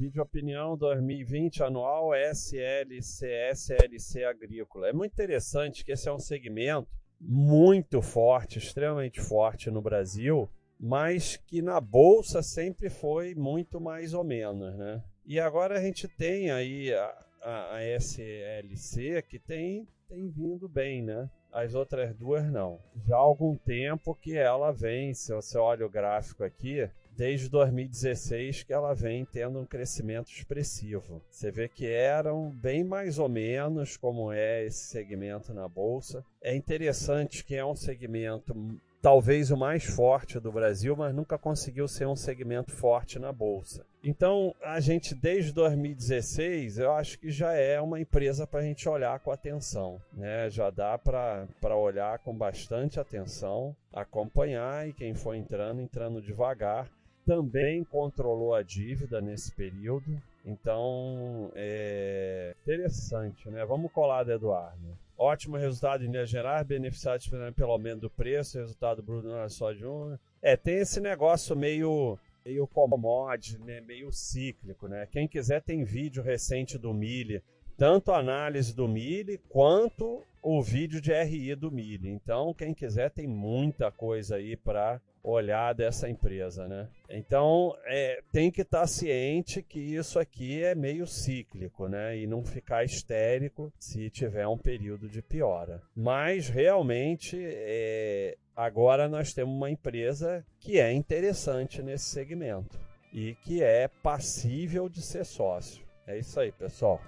Vídeo opinião 2020 anual SLC, SLC agrícola. É muito interessante que esse é um segmento muito forte, extremamente forte no Brasil, mas que na bolsa sempre foi muito mais ou menos, né? E agora a gente tem aí a, a, a SLC que tem, tem vindo bem, né? As outras duas não. Já há algum tempo que ela vem, se você olha o gráfico aqui, desde 2016 que ela vem tendo um crescimento expressivo. Você vê que eram bem mais ou menos como é esse segmento na bolsa. É interessante que é um segmento talvez o mais forte do Brasil, mas nunca conseguiu ser um segmento forte na bolsa. Então, a gente desde 2016, eu acho que já é uma empresa para a gente olhar com atenção, né? Já dá para olhar com bastante atenção, acompanhar e quem for entrando, entrando devagar. Também controlou a dívida nesse período, então é interessante, né? Vamos colar do Eduardo. Ótimo resultado em linhas gerais, beneficiado pelo aumento do preço, resultado bruto não é só de um. É, tem esse negócio meio meio commodity, né? meio cíclico, né? Quem quiser tem vídeo recente do Mille, tanto a análise do Mille quanto o vídeo de RI do Mille. Então, quem quiser tem muita coisa aí para olhar dessa empresa, né? Então é, tem que estar tá ciente que isso aqui é meio cíclico, né? E não ficar histérico se tiver um período de piora. Mas realmente é, agora nós temos uma empresa que é interessante nesse segmento e que é passível de ser sócio. É isso aí, pessoal.